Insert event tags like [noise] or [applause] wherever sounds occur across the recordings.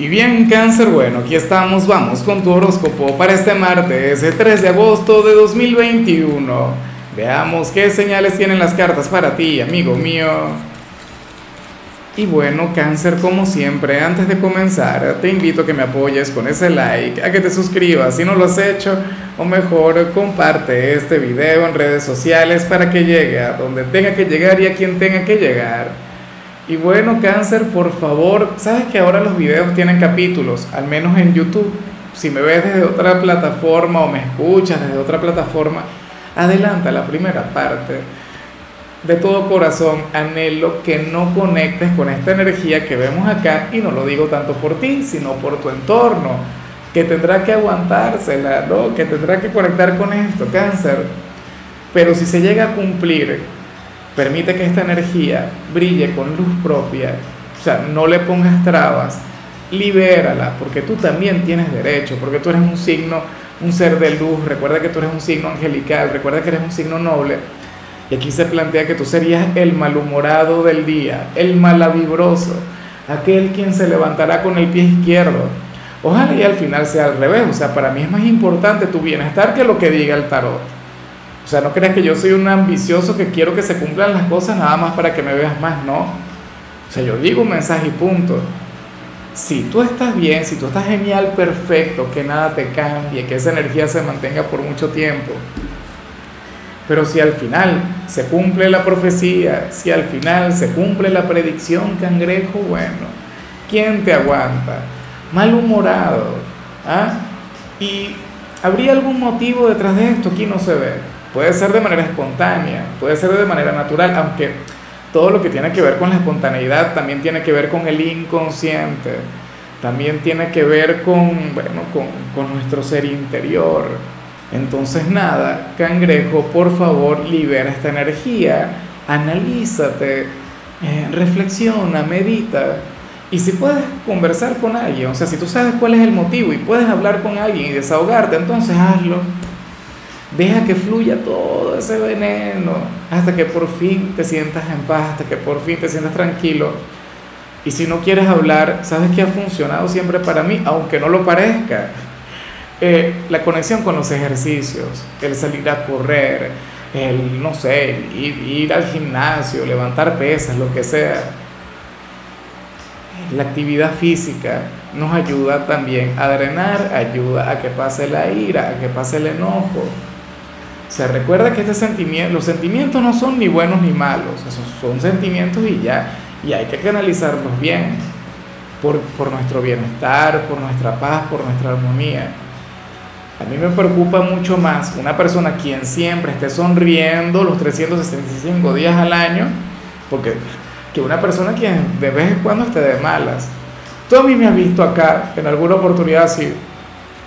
Y bien, cáncer, bueno, aquí estamos, vamos con tu horóscopo para este martes, el 3 de agosto de 2021. Veamos qué señales tienen las cartas para ti, amigo mío. Y bueno, cáncer, como siempre, antes de comenzar, te invito a que me apoyes con ese like, a que te suscribas si no lo has hecho, o mejor, comparte este video en redes sociales para que llegue a donde tenga que llegar y a quien tenga que llegar. Y bueno, cáncer, por favor, sabes que ahora los videos tienen capítulos, al menos en YouTube. Si me ves desde otra plataforma o me escuchas desde otra plataforma, adelanta la primera parte. De todo corazón anhelo que no conectes con esta energía que vemos acá y no lo digo tanto por ti, sino por tu entorno, que tendrá que aguantársela, ¿no? Que tendrá que conectar con esto, cáncer. Pero si se llega a cumplir Permite que esta energía brille con luz propia, o sea, no le pongas trabas, libérala, porque tú también tienes derecho, porque tú eres un signo, un ser de luz, recuerda que tú eres un signo angelical, recuerda que eres un signo noble, y aquí se plantea que tú serías el malhumorado del día, el malavibroso, aquel quien se levantará con el pie izquierdo. Ojalá y al final sea al revés, o sea, para mí es más importante tu bienestar que lo que diga el tarot. O sea, no creas que yo soy un ambicioso que quiero que se cumplan las cosas nada más para que me veas más, no. O sea, yo digo un mensaje y punto. Si tú estás bien, si tú estás genial, perfecto, que nada te cambie, que esa energía se mantenga por mucho tiempo. Pero si al final se cumple la profecía, si al final se cumple la predicción, cangrejo, bueno, ¿quién te aguanta? Malhumorado. ¿ah? ¿Y habría algún motivo detrás de esto? Aquí no se ve. Puede ser de manera espontánea, puede ser de manera natural, aunque todo lo que tiene que ver con la espontaneidad también tiene que ver con el inconsciente, también tiene que ver con, bueno, con, nuestro ser interior. Entonces nada, cangrejo, por favor, libera esta energía, analízate, eh, reflexiona, medita. Y si puedes conversar con alguien, o sea, si tú sabes cuál es el motivo y puedes hablar con alguien y desahogarte, entonces hazlo. Deja que fluya todo ese veneno hasta que por fin te sientas en paz, hasta que por fin te sientas tranquilo. Y si no quieres hablar, ¿sabes que ha funcionado siempre para mí? Aunque no lo parezca. [laughs] Eh, la conexión con los ejercicios, el salir a correr, el, no sé, ir, ir al gimnasio, levantar pesas, lo que sea. La actividad física nos ayuda también a drenar, ayuda a que pase la ira, a que pase el enojo. Se recuerda que este sentimiento, los sentimientos no son ni buenos ni malos, esos son sentimientos y ya, y hay que canalizarlos bien, por, por nuestro bienestar, por nuestra paz, por nuestra armonía. A mí me preocupa mucho más una persona quien siempre esté sonriendo los 365 días al año, porque que una persona quien de vez en cuando esté de malas. Tú a mí me has visto acá en alguna oportunidad así,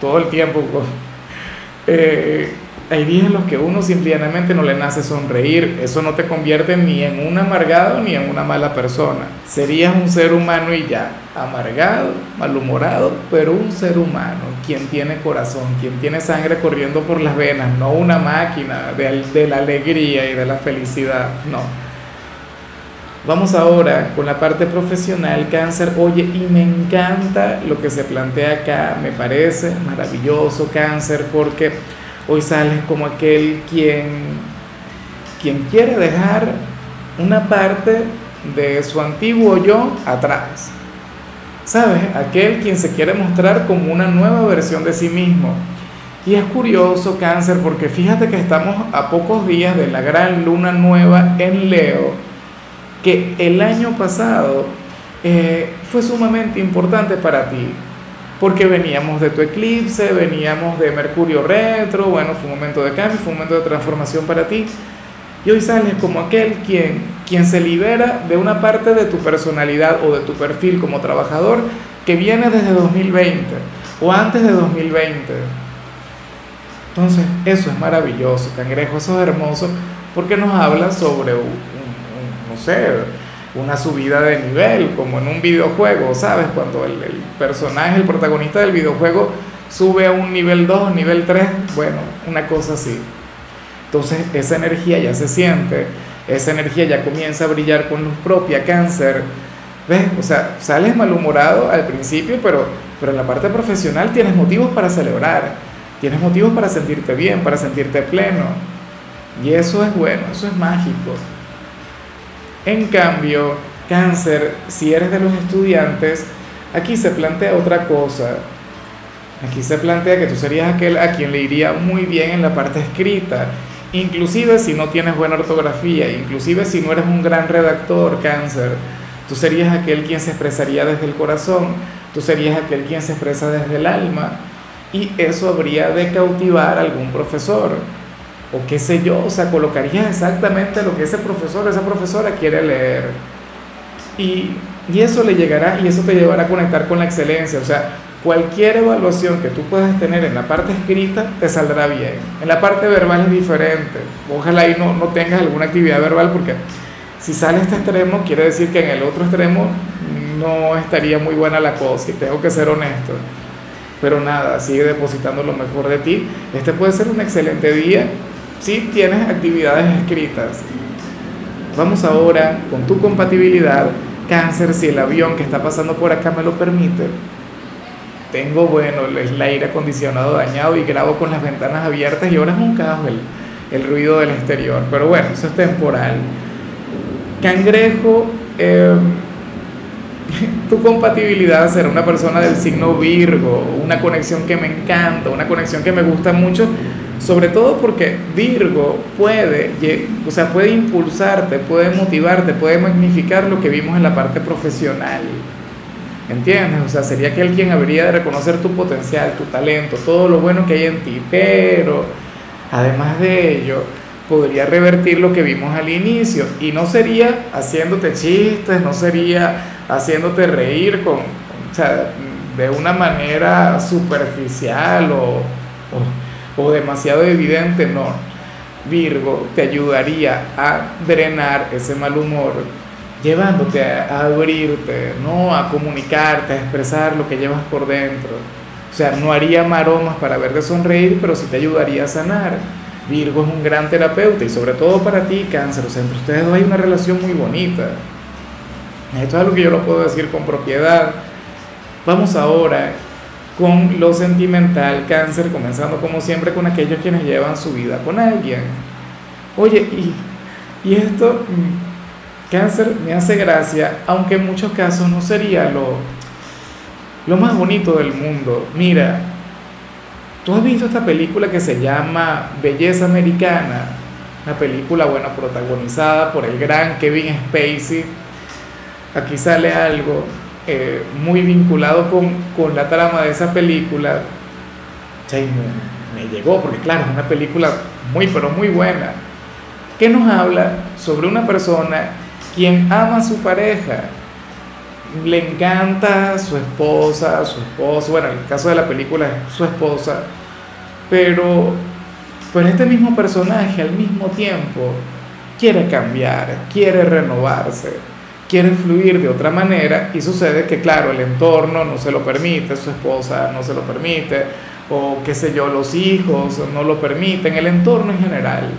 todo el tiempo, [laughs] eh, hay días en los que uno simplemente no le nace sonreír. Eso no te convierte ni en un amargado ni en una mala persona. Serías un ser humano y ya. Amargado, malhumorado, pero un ser humano. Quien tiene corazón, quien tiene sangre corriendo por las venas. No una máquina de, de la alegría y de la felicidad. No. Vamos ahora con la parte profesional, cáncer. Oye, y me encanta lo que se plantea acá. Me parece maravilloso, cáncer, porque Hoy sales como aquel quien, quien quiere dejar una parte de su antiguo yo atrás. ¿Sabes? Aquel quien se quiere mostrar como una nueva versión de sí mismo. Y es curioso, cáncer, porque fíjate que estamos a pocos días de la gran luna nueva en Leo, que el año pasado eh, fue sumamente importante para ti porque veníamos de tu eclipse, veníamos de Mercurio retro, bueno, fue un momento de cambio, fue un momento de transformación para ti. Y hoy sales como aquel quien, quien se libera de una parte de tu personalidad o de tu perfil como trabajador que viene desde 2020 o antes de 2020. Entonces, eso es maravilloso, cangrejo, eso es hermoso, porque nos habla sobre no sé, una subida de nivel, como en un videojuego, ¿sabes? Cuando el, personaje, el protagonista del videojuego sube a un nivel 2, nivel 3, bueno, una cosa así. Entonces esa energía ya se siente, esa energía ya comienza a brillar con luz propia, cáncer. ¿Ves? O sea, sales malhumorado al principio, pero, pero en la parte profesional tienes motivos para celebrar, tienes motivos para sentirte bien, para sentirte pleno. Y eso es bueno, eso es mágico. En cambio, cáncer, si eres de los estudiantes, aquí se plantea otra cosa. Aquí se plantea que tú serías aquel a quien le iría muy bien en la parte escrita, inclusive si no tienes buena ortografía, inclusive si no eres un gran redactor, cáncer Tú serías aquel quien se expresaría desde el corazón, tú serías aquel quien se expresa desde el alma y eso habría de cautivar a algún profesor o qué sé yo, o sea, colocarías exactamente lo que ese profesor, esa profesora quiere leer y, y eso le llegará y eso te llevará a conectar con la excelencia, o sea, cualquier evaluación que tú puedas tener en la parte escrita te saldrá bien. En la parte verbal es diferente. Ojalá ahí no, no tengas alguna actividad verbal porque si sale este extremo, quiere decir que en el otro extremo no estaría muy buena la cosa y tengo que ser honesto. Pero nada, sigue depositando lo mejor de ti. Este puede ser un excelente día si tienes actividades escritas. Vamos ahora con tu compatibilidad. Cáncer, si el avión que está pasando por acá me lo permite. Tengo, bueno, el aire acondicionado dañado y grabo con las ventanas abiertas y ahora es un el, ruido del exterior. Pero bueno, eso es temporal. Cangrejo, eh, [laughs] tu compatibilidad será una persona del signo Virgo, una conexión que me encanta, una conexión que me gusta mucho, sobre todo porque Virgo puede, o sea, puede impulsarte, puede motivarte, puede magnificar lo que vimos en la parte profesional. ¿Entiendes? O sea, sería aquel quien habría de reconocer tu potencial, tu talento, todo lo bueno que hay en ti, pero además de ello, podría revertir lo que vimos al inicio y no sería haciéndote chistes, no sería haciéndote reír con, o sea, de una manera superficial o, o, demasiado evidente, no. Virgo te ayudaría a drenar ese mal humor, llevándote a, a abrirte, ¿no? a comunicarte, a expresar lo que llevas por dentro. O sea, no haría maromas para verte sonreír, pero sí te ayudaría a sanar Virgo es un gran terapeuta y sobre todo para ti, cáncer, o sea, entre ustedes dos hay una relación muy bonita. Esto es algo que yo lo puedo decir con propiedad. Vamos ahora con lo sentimental, cáncer, comenzando como siempre con aquellos quienes llevan su vida con alguien. Oye, y, y esto, mm, cáncer, me hace gracia, aunque en muchos casos no sería lo, lo más bonito del mundo. Mira, ¿Tú has visto esta película que se llama Belleza Americana? Una película, bueno, protagonizada por el gran Kevin Spacey. Aquí sale algo eh, muy vinculado con, con, la trama de esa película. Me llegó, porque claro, es una película muy, pero muy buena. Que nos habla sobre una persona quien ama a su pareja, le encanta su esposa, su esposo, bueno, en el caso de la película es su esposa, pero, pero este mismo personaje al mismo tiempo quiere cambiar, quiere renovarse, quiere fluir de otra manera y sucede que claro, el entorno no se lo permite, su esposa no se lo permite, o qué sé yo, los hijos no lo permiten, el entorno en general.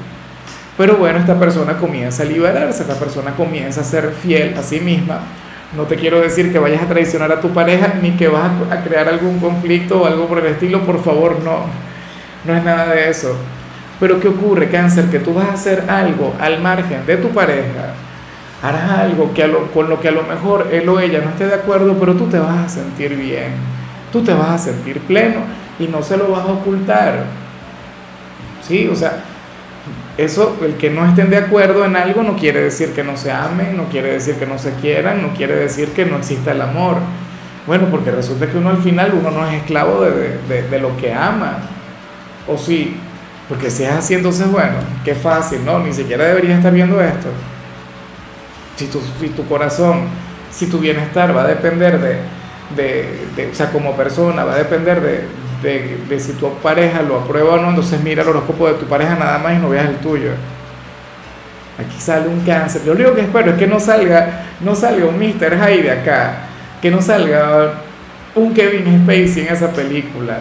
Pero bueno, esta persona comienza a liberarse, esta persona comienza a ser fiel a sí misma no te quiero decir que vayas a traicionar a tu pareja ni que vas a crear algún conflicto o algo por el estilo, por favor, no. No es nada de eso. Pero ¿qué ocurre, cáncer? Que tú vas a hacer algo al margen de tu pareja. Harás algo que con lo que a lo mejor él o ella no esté de acuerdo, pero tú te vas a sentir bien. Tú te vas a sentir pleno y no se lo vas a ocultar. Sí, o sea, eso, el que no estén de acuerdo en algo no quiere decir que no se amen, no quiere decir que no se quieran, no quiere decir que no exista el amor. Bueno, porque resulta que uno al final, uno no es esclavo de, lo que ama. O sí, porque si es así, entonces bueno, qué fácil, ¿no? Ni siquiera deberías estar viendo esto. Si tu, si tu corazón, si tu bienestar va a depender de, de, o sea, como persona, va a depender de, de, si tu pareja lo aprueba o no, entonces mira el horóscopo de tu pareja nada más y no veas el tuyo. Aquí sale un cáncer. Yo lo único que espero es que no salga, no salga un Mr. Hyde acá, que no salga un Kevin Spacey en esa película.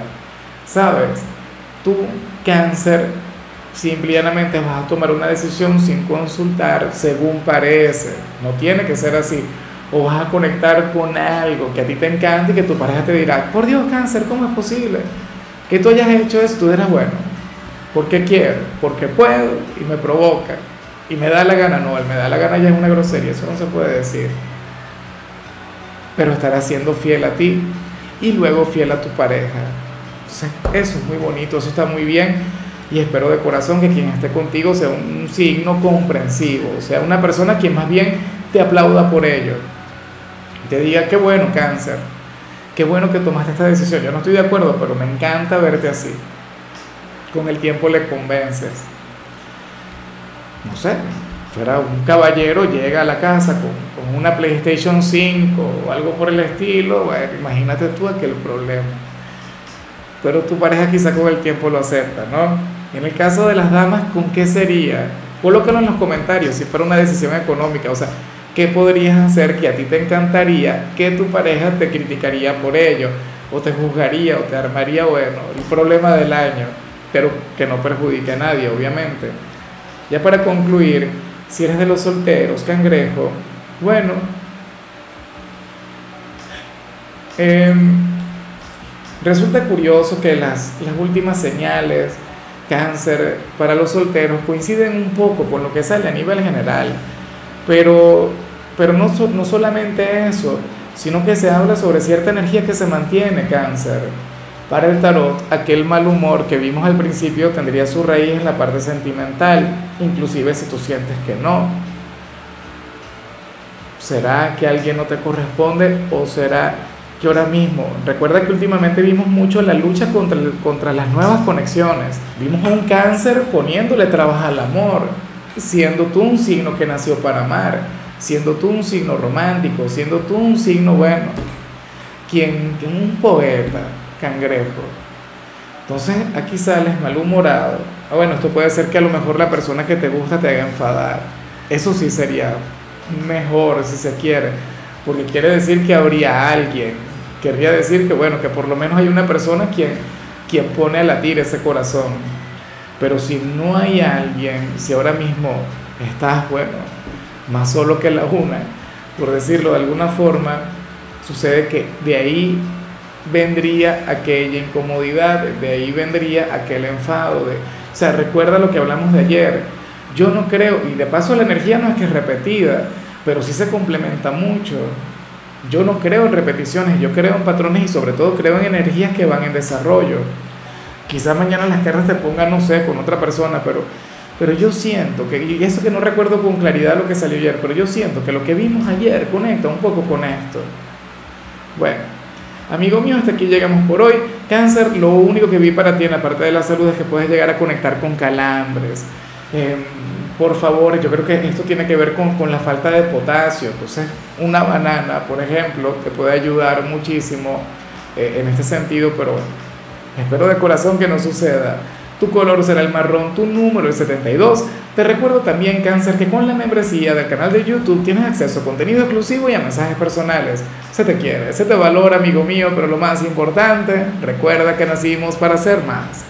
¿Sabes? Tú, cáncer, simplemente vas a tomar una decisión sin consultar según parece. No tiene que ser así. o vas a conectar con algo que a ti te encanta y que tu pareja te dirá, por Dios, cáncer, ¿cómo es posible? Que tú hayas hecho eso, tú dirás, bueno, porque quiero, porque puedo y me provoca y me da la gana, no, el me da la gana ya es una grosería, eso no se puede decir. Pero estará siendo fiel a ti y luego fiel a tu pareja. Eso es muy bonito, eso está muy bien y espero de corazón que quien esté contigo sea un signo comprensivo, o sea, una persona que más bien te aplauda por ello. Te diga, qué bueno, cáncer, qué bueno que tomaste esta decisión. Yo no estoy de acuerdo, pero me encanta verte así con el tiempo le convences. No sé, fuera un caballero, llega a la casa con, una PlayStation 5 o algo por el estilo, imagínate tú aquel problema. Pero tu pareja quizá con el tiempo lo acepta, ¿no? En el caso de las damas, ¿con qué sería? Colócalo en los comentarios si fuera una decisión económica, o sea, ¿qué podrías hacer que a ti te encantaría que tu pareja te criticaría por ello? O te juzgaría o te armaría, bueno, el problema del año pero que no perjudique a nadie, obviamente. Ya para concluir, si eres de los solteros, cangrejo, bueno, em, resulta curioso que las, las últimas señales, cáncer, para los solteros coinciden un poco con lo que sale a nivel general, pero, pero no, no solamente eso, sino que se habla sobre cierta energía que se mantiene cáncer para el tarot, aquel mal humor que vimos al principio tendría su raíz en la parte sentimental, inclusive si tú sientes que no. ¿Será que alguien no te corresponde o será que ahora mismo, recuerda que últimamente vimos mucho la lucha contra, contra las nuevas conexiones, vimos un cáncer poniéndole trabajo al amor, siendo tú un signo que nació para amar, siendo tú un signo romántico, siendo tú un signo bueno, quien, un poeta, cangrejo. Entonces aquí sales malhumorado. Ah, bueno, esto puede ser que a lo mejor la persona que te gusta te haga enfadar. Eso sí sería mejor si se quiere, porque quiere decir que habría alguien. Querría decir que bueno, que por lo menos hay una persona quien, quien pone a latir ese corazón. Pero si no hay alguien, si ahora mismo estás, bueno, más solo que la una, por decirlo de alguna forma, sucede que de ahí vendría aquella incomodidad, de ahí vendría aquel enfado. De, o sea, recuerda lo que hablamos de ayer. Yo no creo, y de paso la energía no es que es repetida, pero sí se complementa mucho. Yo no creo en repeticiones, yo creo en patrones y sobre todo creo en energías que van en desarrollo. Quizás mañana las cartas te pongan, no sé, con otra persona, pero, pero yo siento que, y eso que no recuerdo con claridad lo que salió ayer, pero yo siento que lo que vimos ayer conecta un poco con esto. Bueno, Amigo mío, hasta aquí llegamos por hoy. Cáncer, lo único que vi para ti en la de la salud es que puedes llegar a conectar con calambres. Em, por favor, yo creo que esto tiene que ver con, con, la falta de potasio. Entonces, una banana, por ejemplo, te puede ayudar muchísimo eh, en este sentido, pero espero de corazón que no suceda. Tu color será el marrón, tu número es 72. Te recuerdo también, Cáncer, que con la membresía del canal de YouTube tienes acceso a contenido exclusivo y a mensajes personales. Se te quiere, se te valora, amigo mío, pero lo más importante, recuerda que nacimos para ser más.